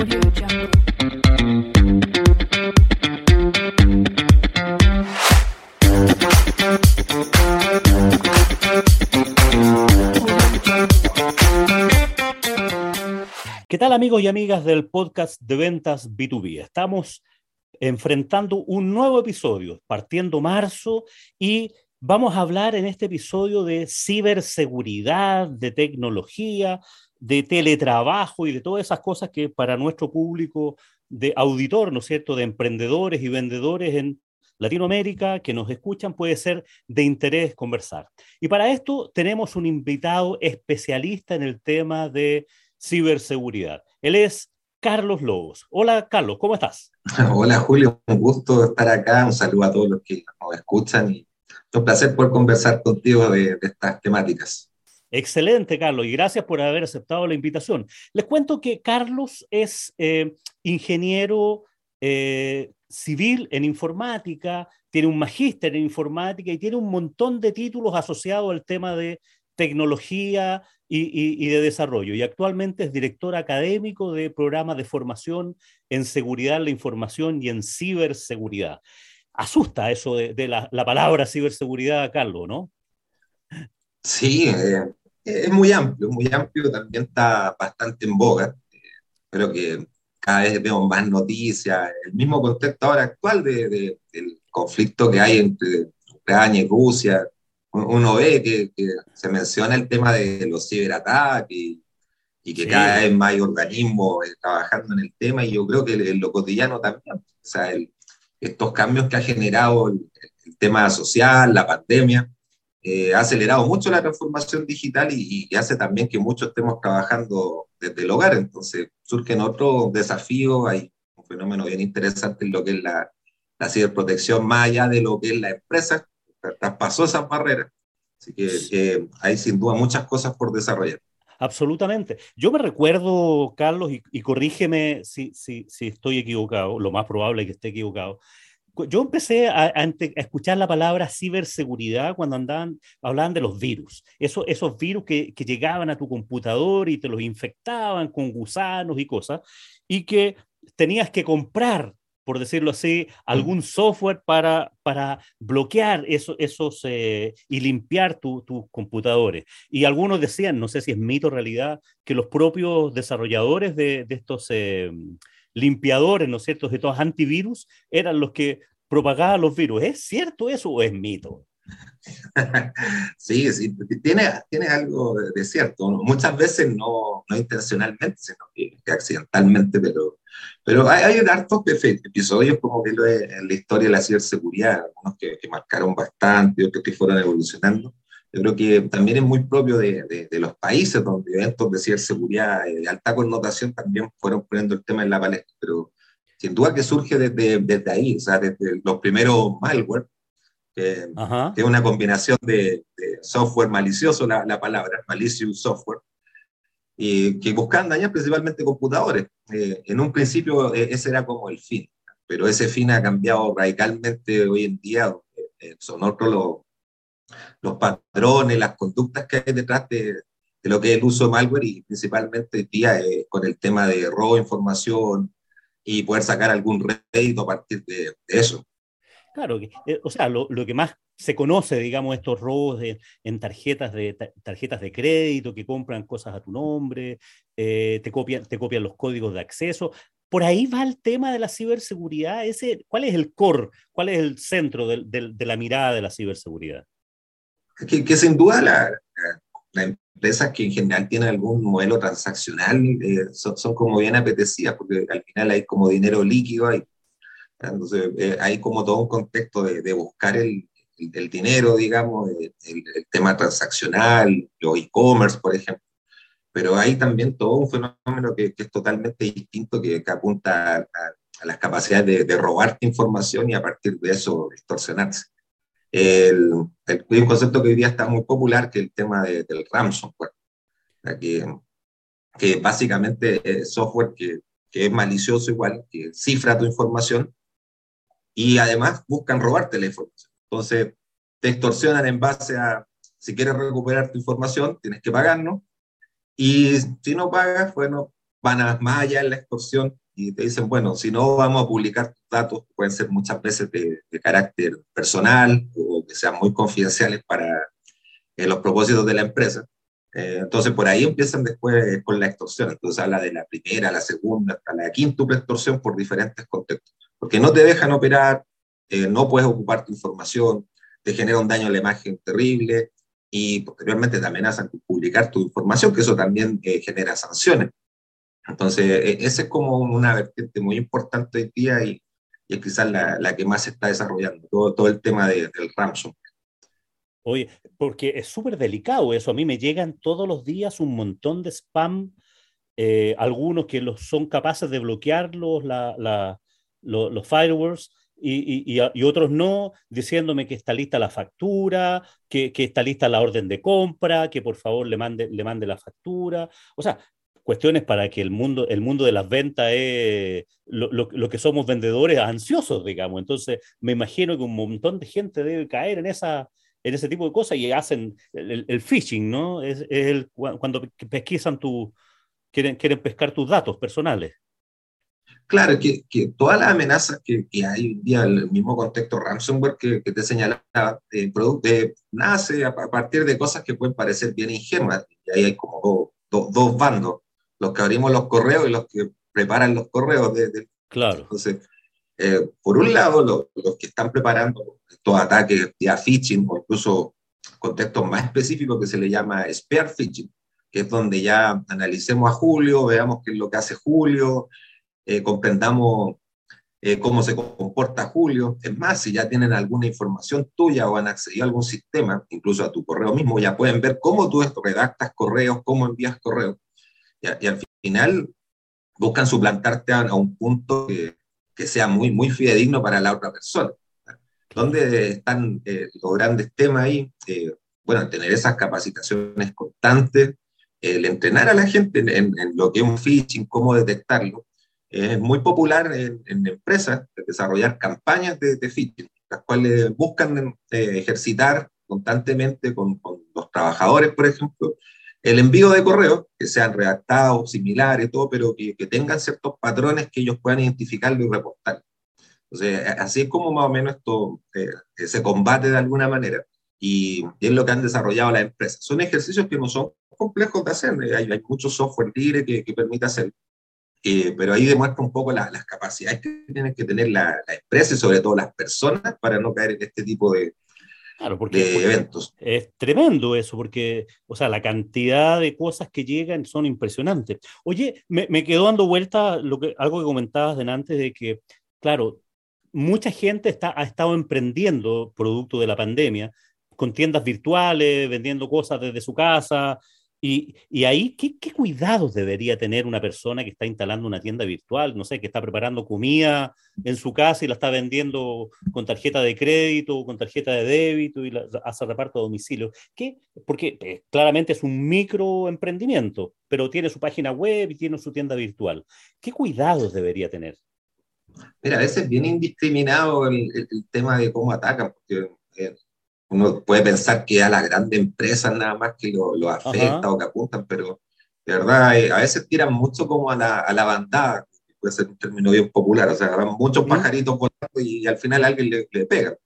¿Qué tal amigos y amigas del podcast de ventas B2B? Estamos enfrentando un nuevo episodio, partiendo marzo, y vamos a hablar en este episodio de ciberseguridad, de tecnología, de teletrabajo y de todas esas cosas que para nuestro público de auditor, ¿no es cierto?, de emprendedores y vendedores en Latinoamérica que nos escuchan puede ser de interés conversar. Y para esto tenemos un invitado especialista en el tema de ciberseguridad. Él es Carlos Lobos. Hola, Carlos, ¿cómo estás? Hola, Julio, un gusto estar acá. Un saludo a todos los que nos escuchan y un placer poder conversar contigo de, estas temáticas. Excelente, Carlos, y gracias por haber aceptado la invitación. Les cuento que Carlos es eh, ingeniero eh, civil en informática, tiene un magíster en informática y tiene un montón de títulos asociados al tema de tecnología y, de desarrollo. Y actualmente es director académico de programas de formación en seguridad de la información y en ciberseguridad. Asusta eso de, la, palabra ciberseguridad, Carlos, ¿no? Sí, eh, es muy amplio, muy amplio, también está bastante en boga. Creo que cada vez vemos más noticias, el mismo contexto ahora actual de, del conflicto que hay entre Ucrania y Rusia, uno ve que, se menciona el tema de los ciberataques y, y que cada vez más hay organismos eh, trabajando en el tema y yo creo que en lo cotidiano también, o sea, estos cambios que ha generado el, tema social, la pandemia, eh, ha acelerado mucho la transformación digital y, y, hace también que muchos estemos trabajando desde el hogar, entonces surgen otros desafíos, hay un fenómeno bien interesante en lo que es la, la ciberprotección más allá de lo que es la empresa, traspasó esas barreras. Así que hay sin duda muchas cosas por desarrollar. Absolutamente. Yo me recuerdo, Carlos, y, corrígeme si, si, si, estoy equivocado, lo más probable es que esté equivocado. Yo empecé a, escuchar la palabra ciberseguridad cuando andaban, hablaban de los virus, Eso, esos virus que, que llegaban a tu computador y te los infectaban con gusanos y cosas, y que tenías que comprar por decirlo así, algún software para, para bloquear eso, esos eh, y limpiar tus computadores. Y algunos decían, no sé si es mito o realidad, que los propios desarrolladores de, de estos eh, limpiadores, ¿no es cierto?, de estos antivirus, eran los que propagaban los virus. ¿Es cierto eso o es mito? Sí, sí, tiene, tiene algo de cierto. Muchas veces no, no intencionalmente, sino que, accidentalmente, pero, pero hay, hay hartos episodios como que en la historia de la ciberseguridad, algunos que, que, marcaron bastante, otros que fueron evolucionando. Yo creo que también es muy propio de, de, los países donde eventos de ciberseguridad de alta connotación también fueron poniendo el tema en la palestra, pero sin duda que surge desde, desde ahí, o sea, desde los primeros malware, que, es una combinación de, software malicioso, la, la, palabra, malicious software, y que buscan dañar principalmente computadores. Eh, en un principio eh, ese era como el fin, pero ese fin ha cambiado radicalmente hoy en día, eh, son otros los, los patrones, las conductas que hay detrás de, de, lo que es el uso de malware y principalmente día con el tema de robo de información y poder sacar algún rédito a partir de, de eso. Claro, eh, o sea, lo, que más se conoce, digamos, estos robos en tarjetas de, tarjetas de crédito que compran cosas a tu nombre, eh, te, copian, te copian los códigos de acceso. Por ahí va el tema de la ciberseguridad. Ese, ¿Cuál es el core? ¿Cuál es el centro de, la mirada de la ciberseguridad? Que, sin duda las empresas que en general tienen algún modelo transaccional eh, son, son, como bien apetecidas, porque al final hay como dinero líquido ahí entonces, eh, hay como todo un contexto de, de buscar el, el, dinero, digamos, el, el tema transaccional, los e-commerce, por ejemplo. Pero hay también todo un fenómeno que, que es totalmente distinto, que, que apunta a, a, las capacidades de, de robarte información y a partir de eso extorsionarse. El, el, un concepto que hoy día está muy popular, que es el tema de, del ransomware, que, que básicamente es software que, que es malicioso igual, que cifra tu información y además buscan robarte la información. Entonces, te extorsionan en base a, si quieres recuperar tu información, tienes que pagarnos, y si no pagas, bueno, van más allá en la extorsión y te dicen, bueno, si no vamos a publicar datos, pueden ser muchas veces de, carácter personal o que sean muy confidenciales para eh, los propósitos de la empresa. Eh, entonces, por ahí empiezan después con la extorsión. Entonces, habla de la primera, la segunda, hasta la quinta extorsión por diferentes contextos. Porque no te dejan operar, eh, no puedes ocupar tu información, te genera un daño a la imagen terrible y posteriormente te amenazan con publicar tu información, que eso también genera sanciones. Entonces, e, esa es como una vertiente muy importante hoy día y, y es quizás la, la, que más se está desarrollando, todo, todo el tema de, del ransomware. Oye, porque es súper delicado eso. A mí me llegan todos los días un montón de spam, eh, algunos que los son capaces de bloquearlos, la, la, los firewalls, y, y, y, otros no, diciéndome que está lista la factura, que, que, está lista la orden de compra, que por favor le mande, le mande la factura. O sea, cuestiones para que el mundo, el mundo de las ventas es lo, lo, que somos vendedores ansiosos, digamos. Entonces, me imagino que un montón de gente debe caer en, esa, en ese tipo de cosas y hacen el, phishing, ¿no? Es, es el, cuando pesquisan tu, quieren, quieren pescar tus datos personales. Claro, que, que todas las amenazas que, que, hay hoy día, el mismo contexto ransomware que, que te señalaba, eh, eh, nace a, partir de cosas que pueden parecer bien ingenuas. Y ahí hay como dos, dos bandos los que abrimos los correos y los que preparan los correos. De, claro. Entonces, eh, por un lado, los que están preparando estos ataques de phishing o incluso contextos más específicos que se le llama spear phishing, que es donde ya analicemos a Julio, veamos qué es lo que hace Julio, eh, comprendamos eh, cómo se comporta Julio. Es más, si ya tienen alguna información tuya o han accedido a algún sistema, incluso a tu correo mismo, ya pueden ver cómo tú redactas correos, cómo envías correos y, al final buscan suplantarte a, un punto que, que, sea muy, muy fidedigno para la otra persona. ¿Dónde están eh, los grandes temas ahí? Eh, bueno, tener esas capacitaciones constantes, el entrenar a la gente en, lo que es un phishing, cómo detectarlo. es muy popular en, empresas desarrollar campañas de, phishing, las cuales buscan eh, ejercitar constantemente con, con, los trabajadores, por ejemplo, el envío de correos, que sean redactados, similares, todo, pero que, que tengan ciertos patrones que ellos puedan identificarlo y reportar. Entonces, así es como más o menos esto eh, se combate de alguna manera y, es lo que han desarrollado las empresas. Son ejercicios que no son complejos de hacer, eh, hay, hay mucho software libre que, que permite hacer, eh, pero ahí demuestra un poco las capacidades que tienen que tener la, la empresa y sobre todo las personas para no caer en este tipo de, Claro, porque, eventos. Es tremendo eso, porque, o sea, la cantidad de cosas que llegan son impresionantes. Oye, me, me quedó dando vuelta lo que, algo que comentabas de antes de que, claro, mucha gente está, ha estado emprendiendo producto de la pandemia, con tiendas virtuales, vendiendo cosas desde su casa, y, y, ahí, ¿qué, ¿qué, cuidados debería tener una persona que está instalando una tienda virtual? No sé, que está preparando comida en su casa y la está vendiendo con tarjeta de crédito o con tarjeta de débito y la, hace reparto a domicilio. ¿Qué? Porque eh, claramente es un microemprendimiento, pero tiene su página web y tiene su tienda virtual. ¿Qué cuidados debería tener? Mira, a veces es bien indiscriminado el, el, tema de cómo atacan, eh, uno puede pensar que a las grandes empresas nada más que lo, lo afecta o que apuntan, pero de verdad eh, a veces tiran mucho como a la, a la bandada, que puede ser un término bien popular, o sea, van muchos pajaritos volando y, al final alguien le, le pega.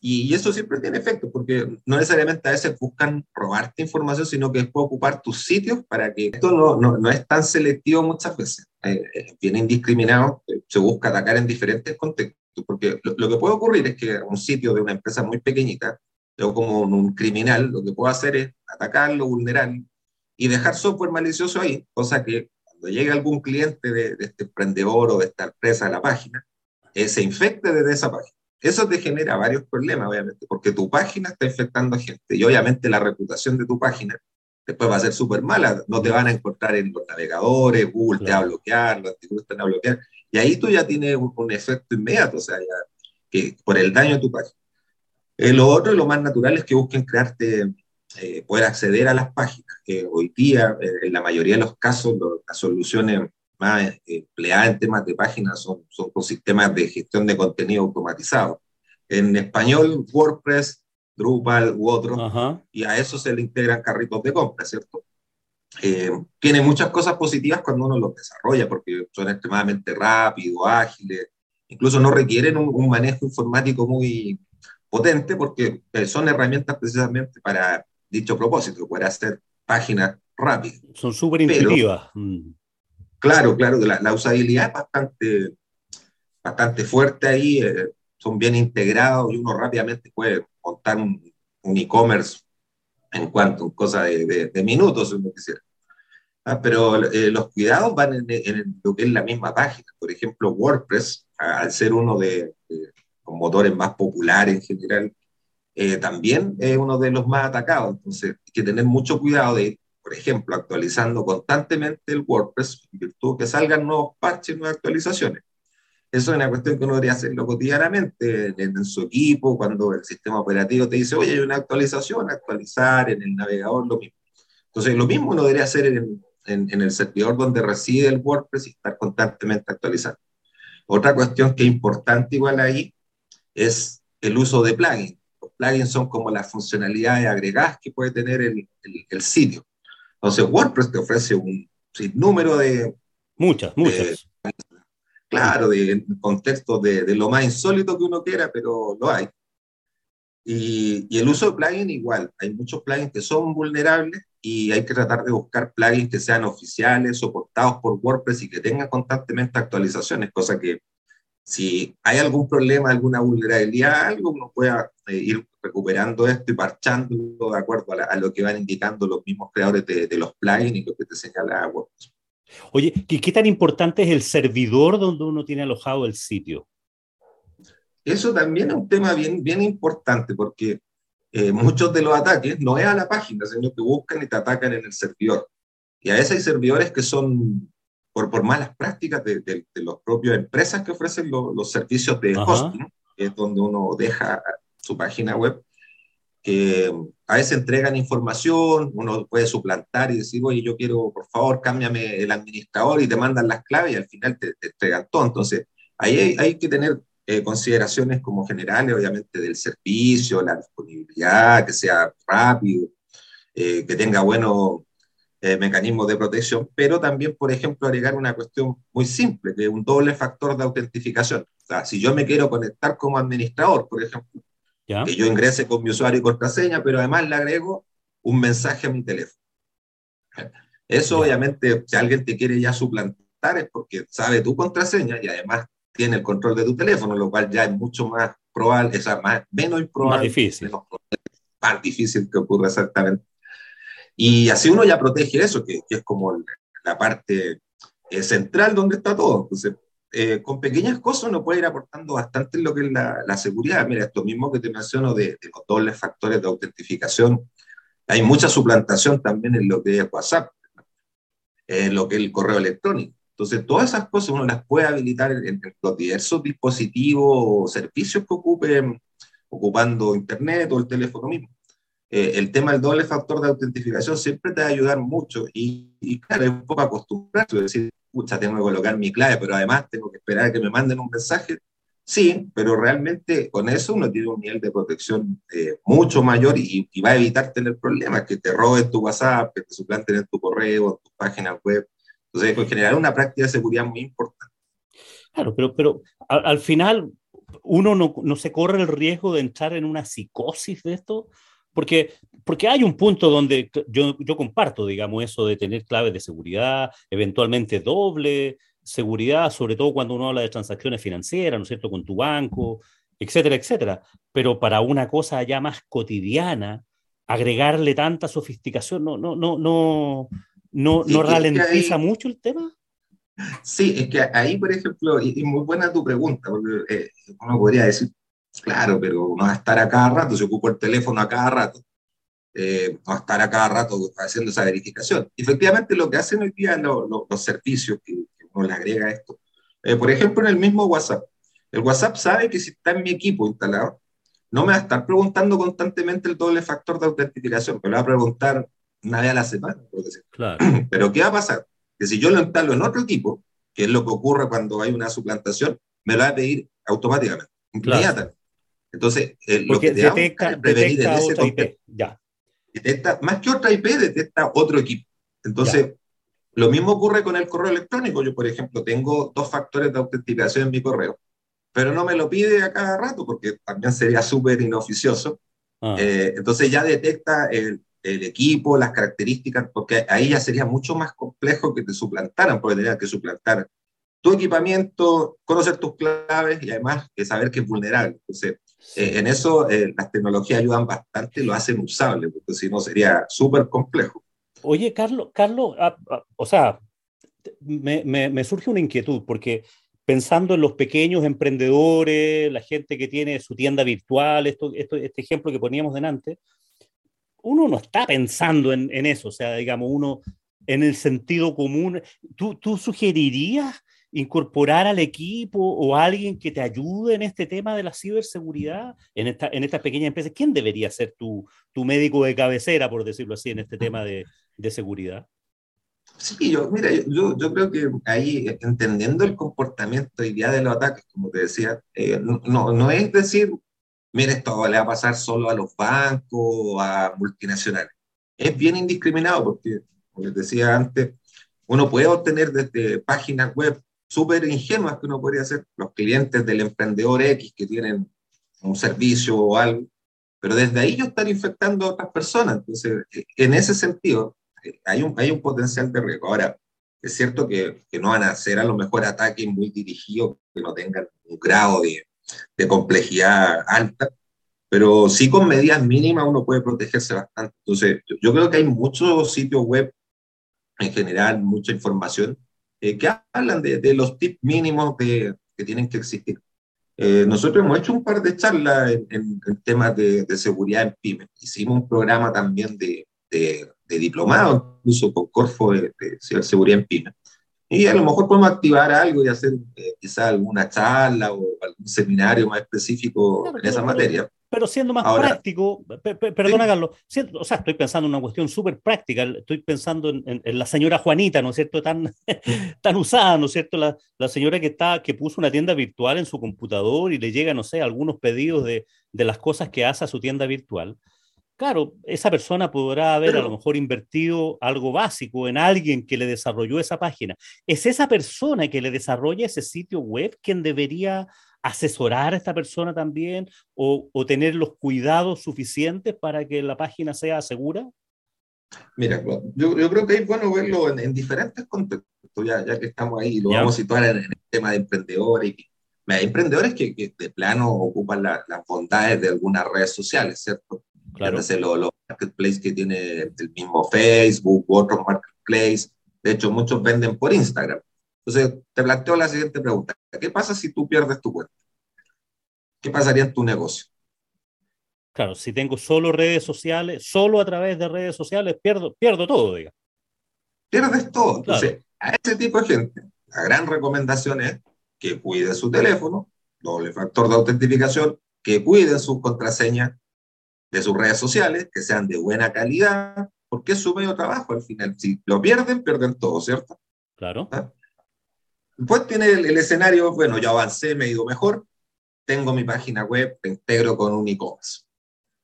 Y, y, eso siempre tiene efecto, porque no necesariamente a veces buscan robarte información, sino que después ocupar tus sitios para que esto no, no, no es tan selectivo muchas veces, eh, bien indiscriminado, eh, se busca atacar en diferentes contextos porque lo, que puede ocurrir es que un sitio de una empresa muy pequeñita, como un criminal, lo que puede hacer es atacarlo, vulnerarlo y dejar software malicioso ahí, cosa que cuando llegue algún cliente de, este emprendedor o de esta empresa a la página, eh, se infecte desde esa página. Eso te genera varios problemas, obviamente, porque tu página está infectando a gente y obviamente la reputación de tu página después va a ser súper mala. No te van a encontrar en los navegadores, Google te va a bloquear, los antivirus te van a bloquear. Y ahí tú ya tienes un, efecto inmediato, o sea, ya, que por el daño a tu página. Eh, lo otro y lo más natural es que busquen crearte, eh, poder acceder a las páginas. que hoy día, eh, en la mayoría de los casos, las soluciones más eh, empleadas en temas de páginas son, son con sistemas de gestión de contenido automatizado. En español, WordPress, Drupal u otros, y a eso se le integran carritos de compra, ¿cierto? Eh, tiene muchas cosas positivas cuando uno los desarrolla, porque son extremadamente rápidos, ágiles, incluso no requieren un, manejo informático muy potente, porque eh, son herramientas precisamente para dicho propósito, para hacer páginas rápidas. Son súper intuitivas. Claro, claro, la, la, usabilidad es bastante, bastante fuerte ahí, eh, son bien integrados y uno rápidamente puede montar un, e-commerce en cuanto, a cosa de, de, minutos, si uno quisiera. Ah, pero eh, los cuidados van en, lo que es la misma página. Por ejemplo, WordPress, al ser uno de, los motores más populares en general, eh, también es uno de los más atacados. Entonces, hay que tener mucho cuidado de por ejemplo, actualizando constantemente el WordPress en virtud que salgan nuevos parches, nuevas actualizaciones. Eso es una cuestión que uno debería hacerlo cotidianamente en, su equipo, cuando el sistema operativo te dice, oye, hay una actualización, actualizar en el navegador, lo mismo. Entonces, lo mismo uno debería hacer en, en el servidor donde reside el WordPress y estar constantemente actualizando. Otra cuestión que es importante igual ahí es el uso de plugins. Los plugins son como las funcionalidades agregadas que puede tener el, el sitio. Entonces, WordPress te ofrece un sinnúmero de... Muchas, muchas. claro, de contextos de, de, lo más insólito que uno quiera, pero lo hay. Y, y, el uso de plugins igual. Hay muchos plugins que son vulnerables y hay que tratar de buscar plugins que sean oficiales, soportados por WordPress y que tengan constantemente actualizaciones, cosa que si hay algún problema, alguna vulnerabilidad, algo, uno pueda eh, ir recuperando esto y parchándolo de acuerdo a, lo que van indicando los mismos creadores de, los plugins y lo que te señala WordPress. Oye, ¿qué, ¿qué tan importante es el servidor donde uno tiene alojado el sitio? Eso también es un tema bien, bien importante porque eh, muchos de los ataques no es a la página, sino que buscan y te atacan en el servidor. Y a veces hay servidores que son por, por malas prácticas de, de, de las propias empresas que ofrecen los servicios de hosting, que es donde uno deja su página web, que a veces entregan información, uno puede suplantar y decir, oye, yo quiero, por favor, cámbiame el administrador y te mandan las claves y al final te, entregan todo. Entonces, ahí hay, hay que tener eh, consideraciones como generales, obviamente, del servicio, la disponibilidad, que sea rápido, eh, que tenga buenos eh, mecanismos de protección, pero también, por ejemplo, agregar una cuestión muy simple, que es un doble factor de autentificación. O sea, si yo me quiero conectar como administrador, por ejemplo, que yo ingrese con mi usuario y contraseña, pero además le agrego un mensaje a mi teléfono. Eso, obviamente, si alguien te quiere ya suplantar es porque sabe tu contraseña y además tiene el control de tu teléfono, lo cual ya es mucho más probable, es más, menos improbable. Más difícil. más difícil que ocurra exactamente. Y así uno ya protege eso, que, es como la parte eh, central donde está todo. Entonces, eh, con pequeñas cosas uno puede ir aportando bastante en lo que es la, seguridad. Mira, esto mismo que te menciono de, de, los dobles factores de autentificación, hay mucha suplantación también en lo que es WhatsApp, en lo que es el correo electrónico. Entonces, todas esas cosas uno las puede habilitar en, los diversos dispositivos o servicios que ocupen, ocupando Internet o el teléfono mismo. Eh, el tema del doble factor de autentificación siempre te va a ayudar mucho y, y claro, es un poco acostumbrarse, decir, pucha, tengo que colocar mi clave, pero además tengo que esperar a que me manden un mensaje. Sí, pero realmente con eso uno tiene un nivel de protección eh, mucho mayor y, va a evitar tener problemas, que te roben tu WhatsApp, que te suplanten en tu correo, en tu página web. Entonces, pues, generar una práctica de seguridad muy importante. Claro, pero, pero al, final uno no, no, se corre el riesgo de entrar en una psicosis de esto, porque, porque hay un punto donde yo, yo comparto, digamos, eso de tener claves de seguridad, eventualmente doble seguridad, sobre todo cuando uno habla de transacciones financieras, ¿no es cierto?, con tu banco, etcétera, etcétera. Pero para una cosa ya más cotidiana, agregarle tanta sofisticación no, no, no, no, no, no ralentiza mucho el tema. Sí, es que ahí, por ejemplo, y, muy buena tu pregunta, porque eh, uno podría decir, Claro, pero no va a estar a cada rato, se ocupa el teléfono a cada rato, eh, no va a estar a cada rato haciendo esa verificación. Efectivamente, lo que hacen hoy día los servicios que, uno le agrega esto, eh, por ejemplo, en el mismo WhatsApp. El WhatsApp sabe que si está en mi equipo instalado, no me va a estar preguntando constantemente el doble factor de autentificación, me lo va a preguntar una vez a la semana. Claro. Pero ¿qué va a pasar? Que si yo lo instalo en otro equipo, que es lo que ocurre cuando hay una suplantación, me lo va a pedir automáticamente, inmediatamente. Entonces, eh, lo que detecta, detecta otra IP, ya. Detecta, más que otra IP, detecta otro equipo. Entonces, lo mismo ocurre con el correo electrónico. Yo, por ejemplo, tengo dos factores de autenticación en mi correo, pero no me lo pide a cada rato porque también sería súper inoficioso. Ah. Eh, entonces ya detecta el, el, equipo, las características, porque ahí ya sería mucho más complejo que te suplantaran, porque tendrían que suplantar tu equipamiento, conocer tus claves y además que saber que es vulnerable. Entonces, eh, en eso eh, las tecnologías ayudan bastante, lo hacen usable, porque si no sería súper complejo. Oye, Carlos, Carlos ah, ah, o sea, me, me, surge una inquietud, porque pensando en los pequeños emprendedores, la gente que tiene su tienda virtual, esto, esto, este ejemplo que poníamos delante, uno no está pensando en, eso, o sea, digamos, uno en el sentido común, ¿tú, tú sugerirías incorporar al equipo o a alguien que te ayude en este tema de la ciberseguridad en, esta, en estas pequeñas empresas? ¿Quién debería ser tu, tu médico de cabecera, por decirlo así, en este tema de, de seguridad? Sí, yo, mira, yo, yo, creo que ahí, entendiendo el comportamiento y día de los ataques, como te decía, eh, no, no, es decir, mire, esto le va a pasar solo a los bancos a multinacionales. Es bien indiscriminado porque, como les decía antes, uno puede obtener desde páginas web súper ingenuas que uno podría hacer, los clientes del emprendedor X que tienen un servicio o algo, pero desde ahí yo están infectando a otras personas. Entonces, en ese sentido, hay un, hay un potencial de riesgo. Ahora, es cierto que, que no van a hacer a lo mejor ataques muy dirigidos, que no tengan un grado de, de complejidad alta, pero sí con medidas mínimas uno puede protegerse bastante. Entonces, yo creo que hay muchos sitios web en general, mucha información eh, que hablan de, los tips mínimos que tienen que existir. Eh, nosotros hemos hecho un par de charlas en, en, temas de, seguridad en pymes. Hicimos un programa también de, de, diplomado, incluso con Corfo de, ciberseguridad en pymes. Y a lo mejor podemos activar algo y hacer eh, quizá alguna charla o algún seminario más específico en esa materia. Pero siendo más práctico, perdona Carlos, o sea, estoy pensando en una cuestión súper práctica, estoy pensando en, la señora Juanita, ¿no es cierto? Tan, tan usada, ¿no es cierto? La, la, señora que, está, que puso una tienda virtual en su computador y le llega, no sé, algunos pedidos de, de las cosas que hace a su tienda virtual. Claro, esa persona podrá haber a lo mejor invertido algo básico en alguien que le desarrolló esa página. ¿Es esa persona que le desarrolla ese sitio web quien debería asesorar a esta persona también o, tener los cuidados suficientes para que la página sea segura? Mira, yo, yo creo que es bueno verlo en, diferentes contextos, ya, ya, que estamos ahí, lo vamos a situar en, el tema de emprendedores. hay emprendedores que, que, de plano ocupan las bondades de algunas redes sociales, ¿cierto? Claro. Los, los marketplaces que tiene el mismo Facebook, otros marketplaces. De hecho, muchos venden por Instagram. Entonces, te planteo la siguiente pregunta. ¿Qué pasa si tú pierdes tu cuenta? ¿Qué pasaría en tu negocio? Claro, si tengo solo redes sociales, solo a través de redes sociales, pierdo, pierdo todo, diga. Pierdes todo. Entonces, a ese tipo de gente, la gran recomendación es que cuide su teléfono, doble factor de autentificación, que cuiden sus contraseñas de sus redes sociales, que sean de buena calidad, porque es su medio de trabajo al final. Si lo pierden, pierden todo, ¿cierto? Claro. ¿Ah? Después tiene el, escenario, bueno, ya avancé, me he ido mejor, tengo mi página web, te integro con un e-commerce.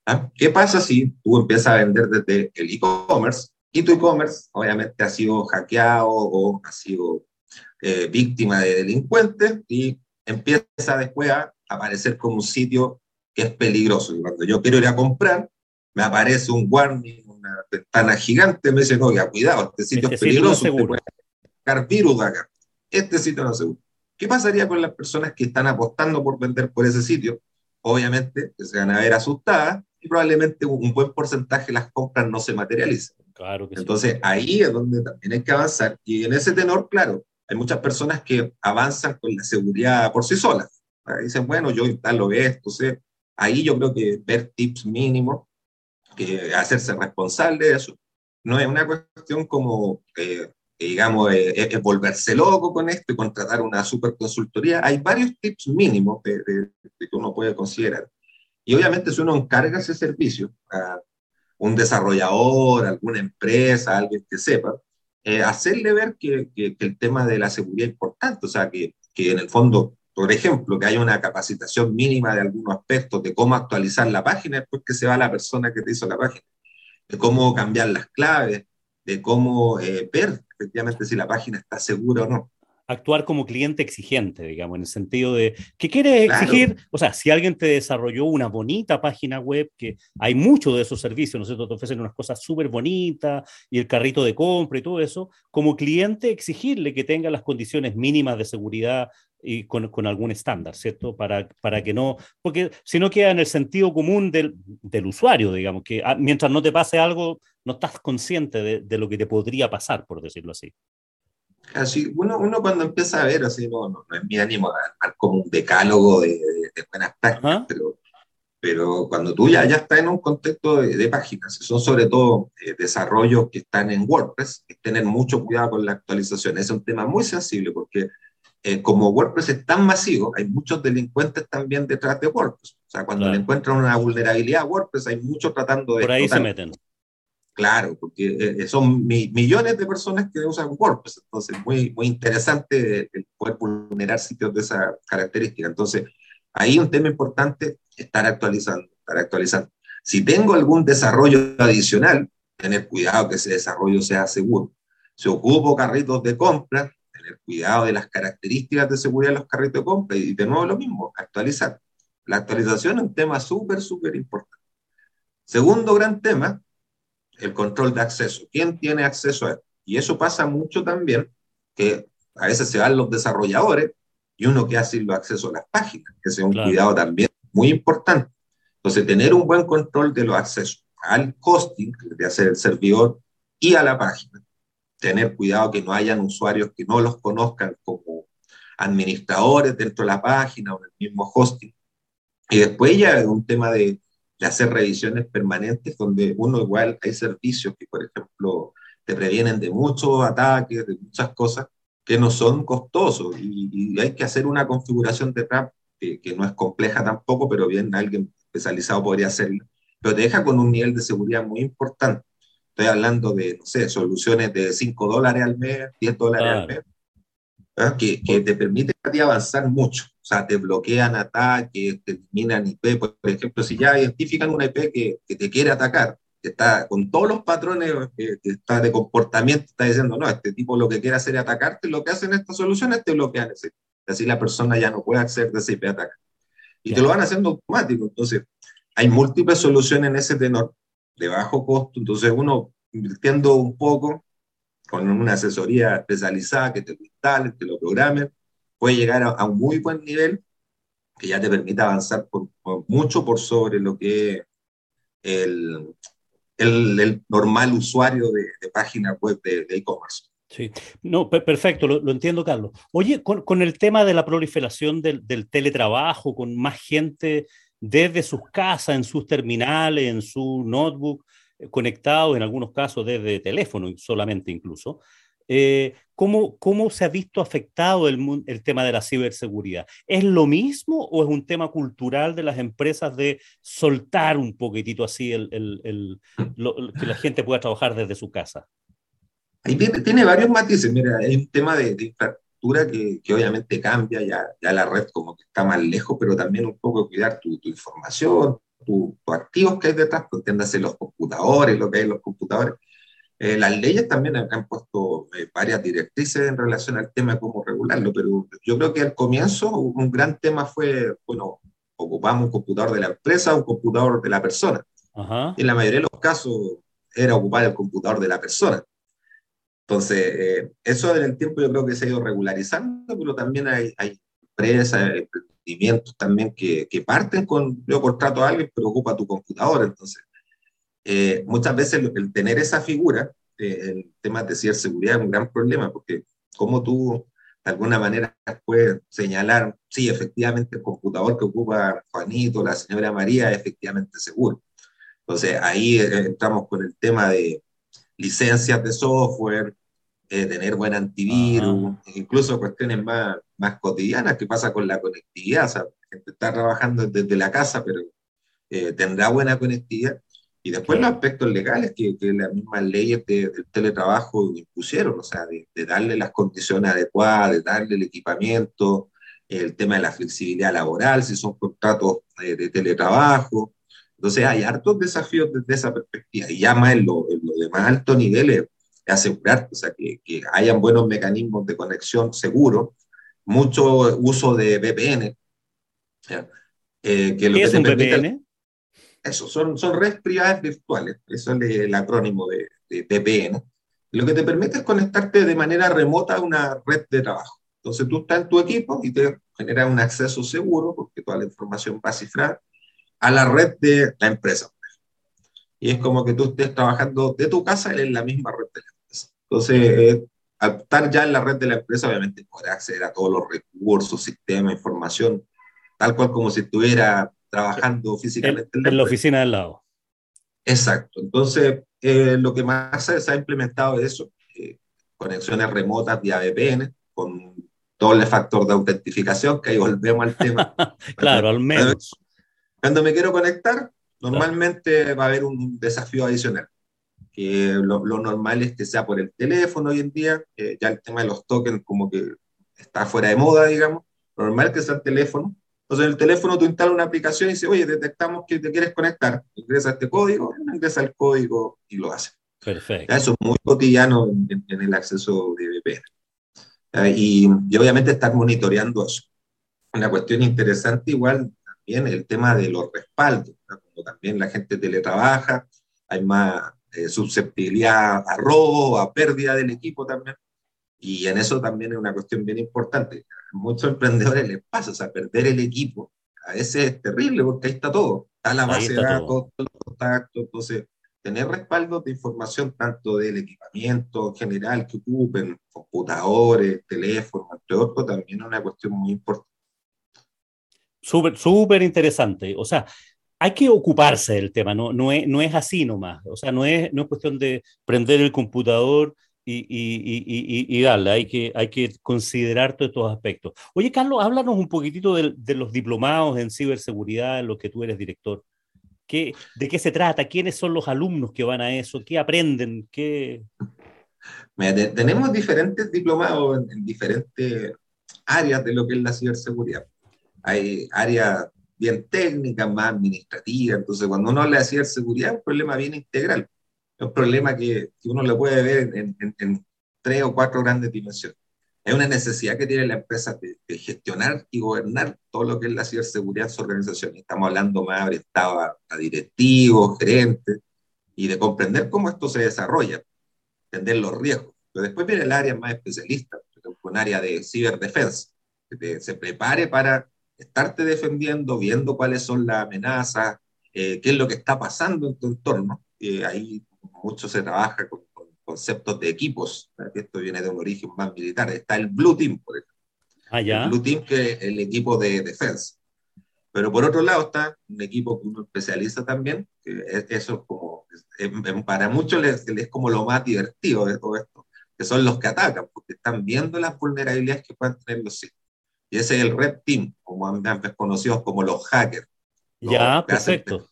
¿Ah? ¿Qué pasa si tú empiezas a vender desde el e-commerce y tu e-commerce obviamente ha sido hackeado o ha sido eh, víctima de delincuentes y empieza después a aparecer como un sitio que es peligroso. Y cuando yo quiero ir a comprar, me aparece un warning, una ventana gigante, me dice, no, ya cuidado, este sitio es este peligroso, te puede virus acá este sitio no seguro. ¿Qué pasaría con las personas que están apostando por vender por ese sitio? Obviamente se van a ver asustadas y probablemente un buen porcentaje de las compras no se materialicen. Claro Entonces ahí es donde también hay que avanzar. Y en ese tenor, claro, hay muchas personas que avanzan con la seguridad por sí solas. Dicen, bueno, yo instalo esto. Entonces, ahí yo creo que ver tips mínimos, que hacerse responsable de eso, no es una cuestión como eh, digamos, es, eh, eh, volverse loco con esto y contratar una super consultoría. Hay varios tips mínimos de, que uno puede considerar. Y obviamente si uno encarga ese servicio a un desarrollador, a alguna empresa, a alguien que sepa, eh, hacerle ver que, que, el tema de la seguridad es importante, o sea, que, que en el fondo, por ejemplo, que haya una capacitación mínima de algunos aspectos de cómo actualizar la página después que se va la persona que te hizo la página, de cómo cambiar las claves, de cómo ver efectivamente si la página está segura o no. Actuar como cliente exigente, digamos, en el sentido de que quiere exigir, o sea, si alguien te desarrolló una bonita página web, que hay muchos de esos servicios, ¿no sé, te ofrecen unas cosas súper bonitas y el carrito de compra y todo eso, como cliente exigirle que tenga las condiciones mínimas de seguridad y con, con algún estándar, ¿cierto? Para, para que no, porque si no queda en el sentido común del, del usuario, digamos, que ah, mientras no te pase algo, no estás consciente de, de lo que te podría pasar, por decirlo así. Así, uno, uno cuando empieza a ver, así, no, no, es mi ánimo dar como un decálogo de, buenas prácticas, pero, pero cuando tú ya, ya estás en un contexto de, páginas, son sobre todo eh, desarrollos que están en WordPress, es tener mucho cuidado con la actualización. Es un tema muy sensible porque eh, como WordPress es tan masivo, hay muchos delincuentes también detrás de WordPress. O sea, cuando le encuentran una vulnerabilidad a WordPress, hay muchos tratando de... Por ahí se meten. Claro, porque eh, eh, son millones de personas que usan WordPress, entonces muy, muy interesante el poder vulnerar sitios de esa característica. Entonces, ahí un tema importante, estar actualizando, estar actualizando. Si tengo algún desarrollo adicional, tener cuidado que ese desarrollo sea seguro. Si ocupo carritos de compra, tener cuidado de las características de seguridad de los carritos de compra y de nuevo lo mismo, actualizar. La actualización es un tema súper, súper importante. Segundo gran tema, el control de acceso. ¿Quién tiene acceso a esto? Y eso pasa mucho también, que a veces se van los desarrolladores y uno que hace los accesos a las páginas, que es un cuidado también muy importante. Entonces, tener un buen control de los accesos al hosting, de hacer el servidor, y a la página. Tener cuidado que no hayan usuarios que no los conozcan como administradores dentro de la página o en el mismo hosting. Y después ya es un tema de de hacer revisiones permanentes donde uno igual hay servicios que, por ejemplo, te previenen de muchos ataques, de muchas cosas que no son costosos y, hay que hacer una configuración de RAP que, no es compleja tampoco, pero bien alguien especializado podría hacerlo, pero te deja con un nivel de seguridad muy importante. Estoy hablando de, no sé, soluciones de 5 dólares al mes, 10 dólares al mes, que, que, te permite avanzar mucho. O sea, te bloquean ataques, te eliminan IP. Por ejemplo, si ya identifican una IP que, que te quiere atacar, que está con todos los patrones que, está de comportamiento, está diciendo, no, este tipo lo que quiere hacer es atacarte, lo que hacen estas soluciones te bloquean ese. Así la persona ya no puede acceder a ese IP ataque. Y te lo van haciendo automático. Entonces, hay múltiples soluciones en ese tenor de bajo costo. Entonces, uno invirtiendo un poco con una asesoría especializada que te lo instalen, te lo programen, puede llegar a, un muy buen nivel que ya te permita avanzar por, mucho por sobre lo que es el, el, normal usuario de, de página web de e-commerce. sí, no, perfecto, lo, entiendo, Carlos. Oye, con, con, el tema de la proliferación del, del, teletrabajo, con más gente desde sus casas, en sus terminales, en su notebook, conectados en algunos casos desde teléfono solamente incluso. Eh, ¿cómo, ¿Cómo se ha visto afectado el, el tema de la ciberseguridad? ¿Es lo mismo o es un tema cultural de las empresas de soltar un poquitito así el, el, que la gente pueda trabajar desde su casa? Ahí tiene, varios matices. Mira, hay un tema de, infraestructura que, que, obviamente cambia, ya, ya la red como que está más lejos, pero también un poco cuidar tu, tu información, tus activos que hay detrás, pues, entiéndase los computadores, lo que hay en los computadores. Eh, las leyes también han, puesto eh, varias directrices en relación al tema de cómo regularlo, pero yo creo que al comienzo un gran tema fue, bueno, ocupamos un computador de la empresa o un computador de la persona. Y en la mayoría de los casos era ocupar el computador de la persona. Entonces, eh, eso en el tiempo yo creo que se ha ido regularizando, pero también hay, hay empresas, también que, que, parten con, yo contrato a alguien, pero ocupa tu computadora. Entonces, eh, muchas veces el, tener esa figura eh, en temas de ciberseguridad es un gran problema, porque como tú de alguna manera puedes señalar, sí, efectivamente el computador que ocupa Juanito, la señora María, es efectivamente seguro. Entonces ahí eh, entramos con el tema de licencias de software, tener buen antivirus, incluso cuestiones más, más cotidianas que pasa con la conectividad. O sea, gente está trabajando desde la casa, pero eh, tendrá buena conectividad. Y después los aspectos legales que, que las mismas leyes del teletrabajo impusieron, o sea, de, darle las condiciones adecuadas, de darle el equipamiento, el tema de la flexibilidad laboral, si son contratos eh, de teletrabajo. Entonces hay hartos desafíos desde esa perspectiva. Y ya más en los lo de más altos niveles, asegurar o sea, que, que hayan buenos mecanismos de conexión seguros, mucho uso de VPN. Eh, que lo ¿Qué que es un VPN? Eso, son, son redes privadas virtuales, eso es el, acrónimo de, de, VPN. Lo que te permite es conectarte de manera remota a una red de trabajo. Entonces tú estás en tu equipo y te genera un acceso seguro, porque toda la información va cifrada, a la red de la empresa. Y es como que tú estés trabajando de tu casa en la misma red de la empresa. Entonces, eh, al estar ya en la red de la empresa, obviamente podrás acceder a todos los recursos, sistemas, información, tal cual como si estuviera trabajando físicamente en, la, oficina del lado. Exacto. Entonces, eh, lo que más se, ha implementado es eso, eh, conexiones remotas vía VPN, con doble factor de autentificación, que ahí volvemos al tema. claro, al menos. Cuando me quiero conectar, normalmente va a haber un desafío adicional. Que lo, normal es que sea por el teléfono hoy en día, ya el tema de los tokens como que está fuera de moda, digamos. normal que sea el teléfono, entonces, en el teléfono tú instalas una aplicación y dices, oye, detectamos que te quieres conectar. Ingresa este código, ingresa el código y lo hace. Perfecto. Eso es muy cotidiano en, el acceso de VPN. Y, y, obviamente estar monitoreando eso. Una cuestión interesante igual también el tema de los respaldos. Como también la gente teletrabaja, hay más eh, susceptibilidad a robo, a pérdida del equipo también. Y en eso también es una cuestión bien importante. A muchos emprendedores les pasa, o sea, perder el equipo. A veces es terrible porque ahí está todo. Está la base de datos, los contactos. Entonces, tener respaldo de información tanto del equipamiento general que ocupen, computadores, teléfonos, entre otros, también es una cuestión muy importante. Súper, súper interesante. O sea, hay que ocuparse del tema, no, no, es, así nomás. O sea, no es, no es cuestión de prender el computador y, y, y, darle, hay que, hay que considerar todos estos aspectos. Oye, Carlos, háblanos un poquitito de, los diplomados en ciberseguridad, en los que tú eres director. ¿Qué, ¿De qué se trata? ¿Quiénes son los alumnos que van a eso? ¿Qué aprenden? ¿Qué... tenemos diferentes diplomados en, diferentes áreas de lo que es la ciberseguridad. Hay áreas bien técnicas, más administrativas. Entonces, cuando uno habla de ciberseguridad, es un problema bien integral es un problema que, que uno lo puede ver en, en, tres o cuatro grandes dimensiones. Es una necesidad que tiene la empresa de, gestionar y gobernar todo lo que es la ciberseguridad en su organización. Estamos hablando más orientado a, a directivos, gerentes, y de comprender cómo esto se desarrolla, entender los riesgos. Pero después viene el área más especialista, un área de ciberdefensa, que se prepare para estarte defendiendo, viendo cuáles son las amenazas, eh, qué es lo que está pasando en tu entorno. y ahí mucho se trabaja con, conceptos de equipos, esto viene de un origen más militar. Está el Blue Team, por ejemplo. Ah, ya. El Blue Team, que es el equipo de defensa. Pero por otro lado está un equipo que uno especializa también, que eso es como, para muchos les, es como lo más divertido de todo esto, que son los que atacan, porque están viendo las vulnerabilidades que pueden tener los sitios. Y ese es el Red Team, como han, conocidos como los hackers. Ya, perfecto.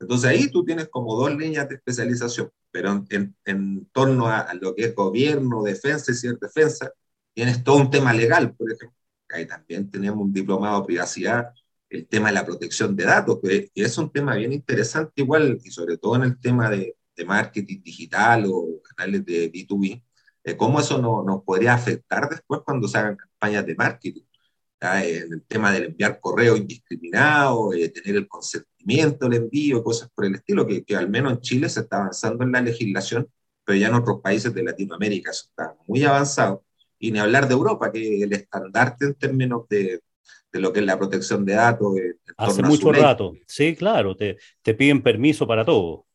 Entonces ahí tú tienes como dos líneas de especialización, pero en, en torno a, lo que es gobierno, defensa y ciberdefensa, tienes todo un tema legal, por ejemplo. Ahí también tenemos un diplomado de privacidad, el tema de la protección de datos, que, es un tema bien interesante igual, y sobre todo en el tema de, de marketing digital o canales de B2B, eh, cómo eso nos no podría afectar después cuando se hagan campañas de marketing en el tema del enviar correo indiscriminado, eh, tener el consentimiento del envío, cosas por el estilo, que, que, al menos en Chile se está avanzando en la legislación, pero ya en otros países de Latinoamérica eso está muy avanzado. Y ni hablar de Europa, que el estandarte en términos de, de lo que es la protección de datos. Hace mucho rato, sí, claro, te, te piden permiso para todo.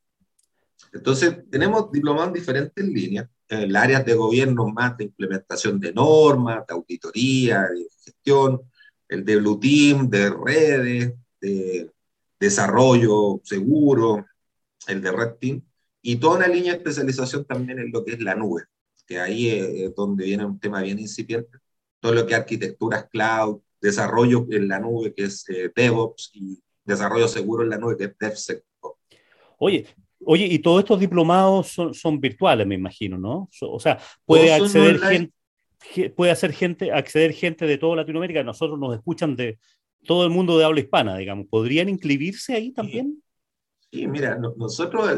Entonces, tenemos diplomados en diferentes líneas el áreas de gobierno más de implementación de normas, de auditoría, de gestión, el de Blue Team, de redes, de desarrollo seguro, el de Red Team, y toda una línea de especialización también en lo que es la nube, que ahí es donde viene un tema bien incipiente, todo lo que es arquitecturas cloud, desarrollo en la nube, que es eh, DevOps, y desarrollo seguro en la nube, que es DevSecOps. Oye, Oye, y todos estos diplomados son, son virtuales, me imagino, ¿no? O sea, puede acceder gente, puede hacer gente, acceder gente de toda Latinoamérica. Nosotros nos escuchan de todo el mundo de habla hispana, digamos. ¿Podrían inscribirse ahí también? Sí, mira, nosotros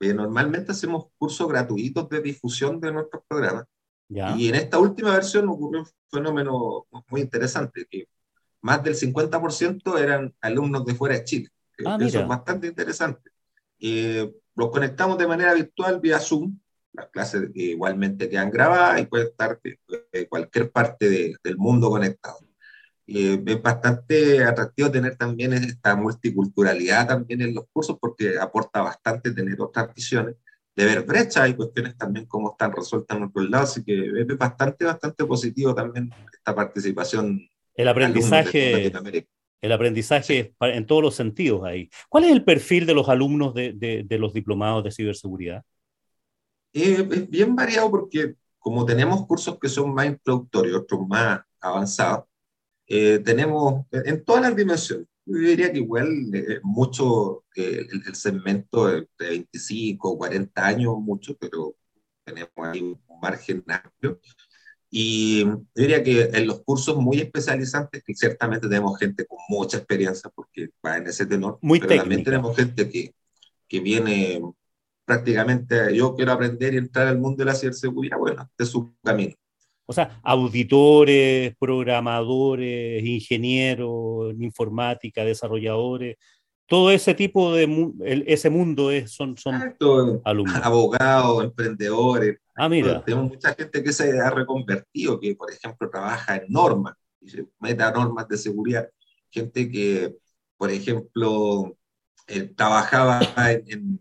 eh, normalmente hacemos cursos gratuitos de difusión de nuestros programas. Y en esta última versión ocurrió un fenómeno muy interesante, que más del 50% eran alumnos de fuera de Chile. Ah, Eso es bastante interesante. Eh, los conectamos de manera virtual vía Zoom. Las clases igualmente quedan grabadas y puede estar de, cualquier parte del mundo conectado. Eh, es bastante atractivo tener también esta multiculturalidad también en los cursos porque aporta bastante tener otras visiones, de ver brechas y cuestiones también cómo están resueltas en otros lados, así que es bastante, bastante positivo también esta participación. El aprendizaje, el aprendizaje en todos los sentidos ahí. ¿Cuál es el perfil de los alumnos de, de, los diplomados de ciberseguridad? Eh, es bien variado porque como tenemos cursos que son más introductorios, otros más avanzados, eh, tenemos en todas las dimensiones. Yo diría que igual eh, mucho el, el, segmento de 25, 40 años, mucho, pero tenemos ahí un margen amplio. Y yo diría que en los cursos muy especializantes, que ciertamente tenemos gente con mucha experiencia, porque va en ese tenor, muy pero también tenemos gente que, que viene prácticamente, yo quiero aprender y entrar al mundo de la ciberseguridad, bueno, este es su camino. O sea, auditores, programadores, ingenieros, informática, desarrolladores, todo ese tipo de ese mundo es, son, son alumnos. Abogados, emprendedores. Ah. Tenemos mucha gente que se ha reconvertido, que por ejemplo trabaja en normas, meta normas de seguridad. Gente que, por ejemplo, eh, trabajaba en,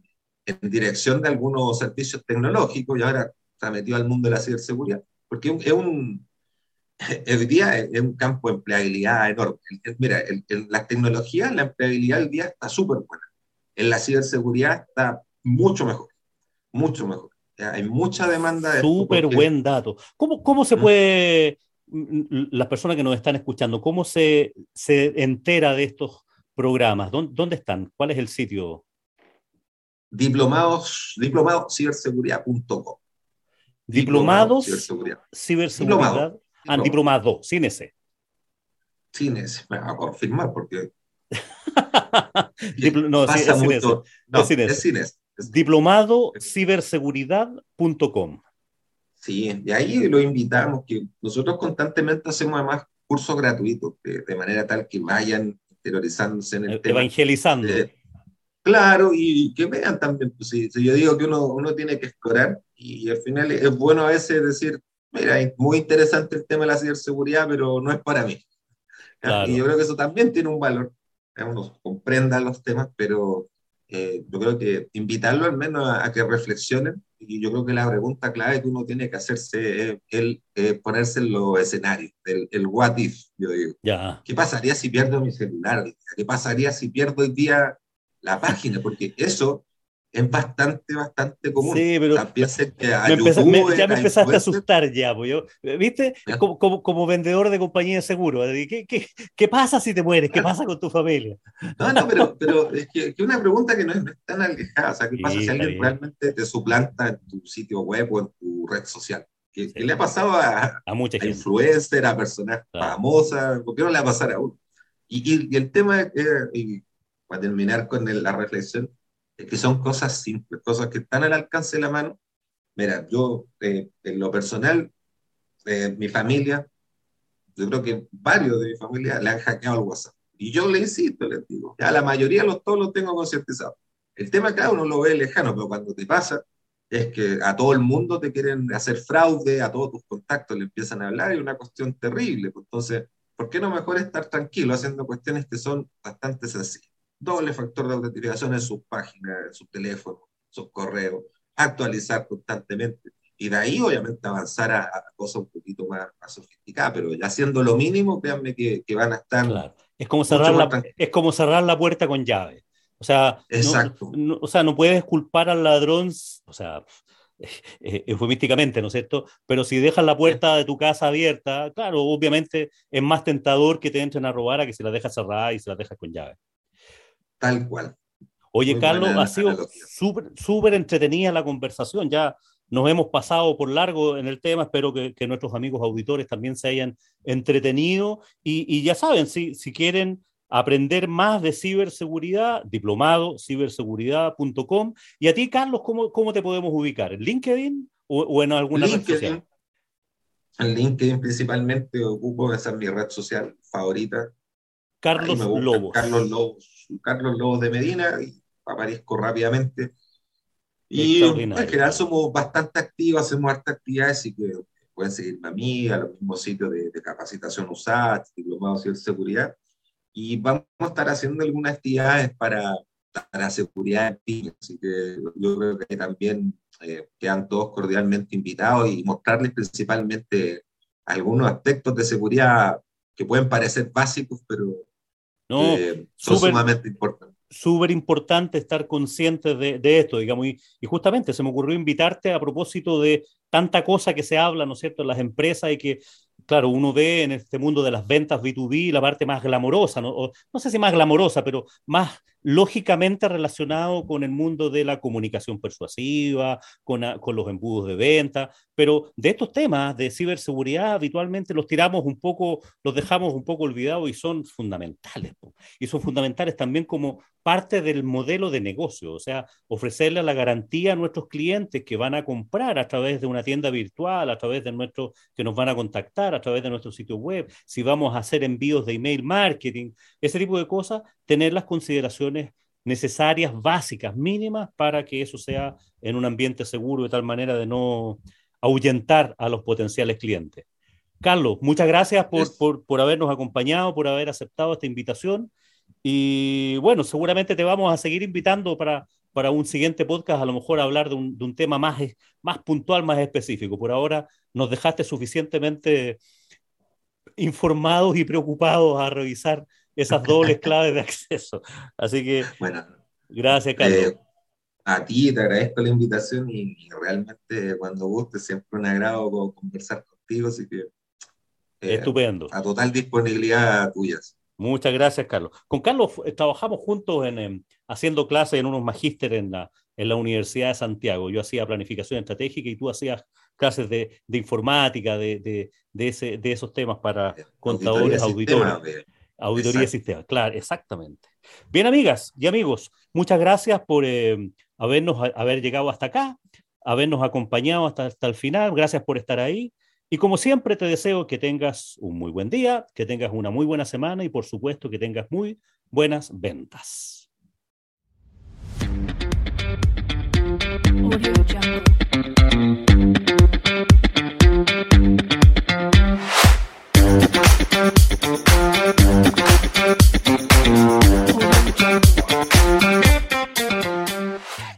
dirección de algunos servicios tecnológicos y ahora se ha metido al mundo de la ciberseguridad. Porque es un, el día es un campo de empleabilidad enorme. Mira, en la tecnología, la empleabilidad del día está súper buena. En la ciberseguridad está mucho mejor, mucho mejor. Hay mucha demanda. De súper buen dato. ¿Cómo, cómo se puede, las personas que nos están escuchando, cómo se, se entera de estos programas? ¿Dónde, ¿Dónde, están? ¿Cuál es el sitio? Diplomados, diplomadosciberseguridad.com. Diplomados, ciberseguridad. ciberseguridad Ah, diplomado, sin ese. Sin ese, me va a confirmar porque. no, sí, es, sin ese. no, es sin. Es sin ese. Diplomado ciberseguridad.com. Sí, y ahí lo invitamos, que nosotros constantemente hacemos además cursos gratuitos, de, manera tal que vayan interiorizándose en el eh, tema. Evangelizando. Eh, claro, y que vean también, pues, si, yo digo que uno, uno tiene que explorar, y al final es bueno a veces decir, mira, es muy interesante el tema de la ciberseguridad, pero no es para mí. Y yo creo que eso también tiene un valor, que uno comprenda los temas, pero eh, yo creo que invitarlo al menos a, que reflexionen, y yo creo que la pregunta clave que uno tiene que hacerse es el, ponerse en los escenarios, el, el, what if, yo digo. ¿Qué pasaría si pierdo mi celular? ¿Qué pasaría si pierdo hoy día la página? Porque eso es bastante, bastante común. Sí, pero ya me empezaste a asustar ya, pues yo, ¿viste? Como, como, como, vendedor de compañía de seguro. ¿Qué, qué, qué pasa si te mueres? ¿Qué pasa con tu familia? No, no, pero, pero es que, que una pregunta que no es, tan alejada. O sea, ¿qué pasa si alguien realmente te suplanta en tu sitio web o en tu red social? ¿Qué, le ha pasado a, a, mucha a influencer, a personas famosas? ¿Por qué no le va a pasar a uno? Y, y, el tema, eh, y para terminar con la reflexión, que son cosas simples, cosas que están al alcance de la mano. Mira, yo eh, en lo personal, eh, mi familia, yo creo que varios de mi familia le han hackeado el WhatsApp. Y yo le insisto, les digo, ya la mayoría los todos los tengo concientizados. El tema, claro, uno lo ve lejano, pero cuando te pasa, es que a todo el mundo te quieren hacer fraude, a todos tus contactos le empiezan a hablar, y una cuestión terrible. Entonces, ¿por qué no mejor estar tranquilo haciendo cuestiones que son bastante sencillas? Doble factor de autentificación en sus páginas, en sus teléfonos, sus correos, actualizar constantemente. Y de ahí, obviamente, avanzar a, cosas un poquito más, más, sofisticadas, pero ya haciendo lo mínimo, créanme que, que van a estar. Es, como cerrar la, es como cerrar la puerta con llave. O sea, Exacto. No, o sea, no puedes culpar al ladrón, o sea, eh, eufemísticamente, ¿no es cierto? Pero si dejas la puerta de tu casa abierta, claro, obviamente es más tentador que te entren a robar a que si la dejas cerrada y se la dejas con llave. Tal cual. Oye, Carlos, ha sido súper entretenida la conversación. Ya nos hemos pasado por largo en el tema. Espero que, nuestros amigos auditores también se hayan entretenido. Y, ya saben, si, si quieren aprender más de ciberseguridad, diplomado ciberseguridad.com. Y a ti, Carlos, ¿cómo, cómo te podemos ubicar? ¿En LinkedIn o, en alguna red social? En LinkedIn principalmente ocupo, esa es mi red social favorita. Carlos Lobos. Carlos Lobos. Carlos Lobos de Medina, y aparezco rápidamente. Y en general somos bastante activos, hacemos hartas actividades y que pueden seguirme a mí, a los mismos sitios de, capacitación USAT, diplomado de seguridad. Y vamos a estar haciendo algunas actividades para, para seguridad en PYME. Así que yo creo que también eh, quedan todos cordialmente invitados y mostrarles principalmente algunos aspectos de seguridad que pueden parecer básicos, pero no, son sumamente importantes súper importante estar conscientes de, esto, digamos, y, y, justamente se me ocurrió invitarte a propósito de tanta cosa que se habla, ¿no es cierto?, en las empresas y que, claro, uno ve en este mundo de las ventas B2B la parte más glamorosa, ¿no? no sé si más glamorosa, pero más lógicamente relacionado con el mundo de la comunicación persuasiva, con, con, los embudos de venta, pero de estos temas de ciberseguridad habitualmente los tiramos un poco, los dejamos un poco olvidados y son fundamentales. Y son fundamentales también como parte del modelo de negocio, o sea, ofrecerle la garantía a nuestros clientes que van a comprar a través de una tienda virtual, a través de nuestro, que nos van a contactar, a través de nuestro sitio web, si vamos a hacer envíos de email marketing, ese tipo de cosas, tener las consideraciones necesarias, básicas, mínimas, para que eso sea en un ambiente seguro de tal manera de no ahuyentar a los potenciales clientes. Carlos, muchas gracias por, por, por habernos acompañado, por haber aceptado esta invitación. Y bueno, seguramente te vamos a seguir invitando para, para un siguiente podcast, a lo mejor hablar de un, de un tema más, más puntual, más específico. Por ahora nos dejaste suficientemente informados y preocupados a revisar esas dobles claves de acceso. Así que, bueno, gracias, Carlos. Eh, a ti te agradezco la invitación y, realmente cuando guste siempre un agrado conversar contigo, así que... Eh, Estupendo. A total disponibilidad tuya. Muchas gracias, Carlos. Con Carlos eh, trabajamos juntos en, em, haciendo clases en unos magísteres en la, en la Universidad de Santiago. Yo hacía planificación estratégica y tú hacías clases de, de informática, de, de, de, ese, de esos temas para contadores, auditores. Auditoría de sistemas, claro, exactamente. Bien, amigas y amigos, muchas gracias por eh, habernos haber llegado hasta acá, habernos acompañado hasta, hasta el final. Gracias por estar ahí. Y como siempre te deseo que tengas un muy buen día, que tengas una muy buena semana y por supuesto que tengas muy buenas ventas. Audio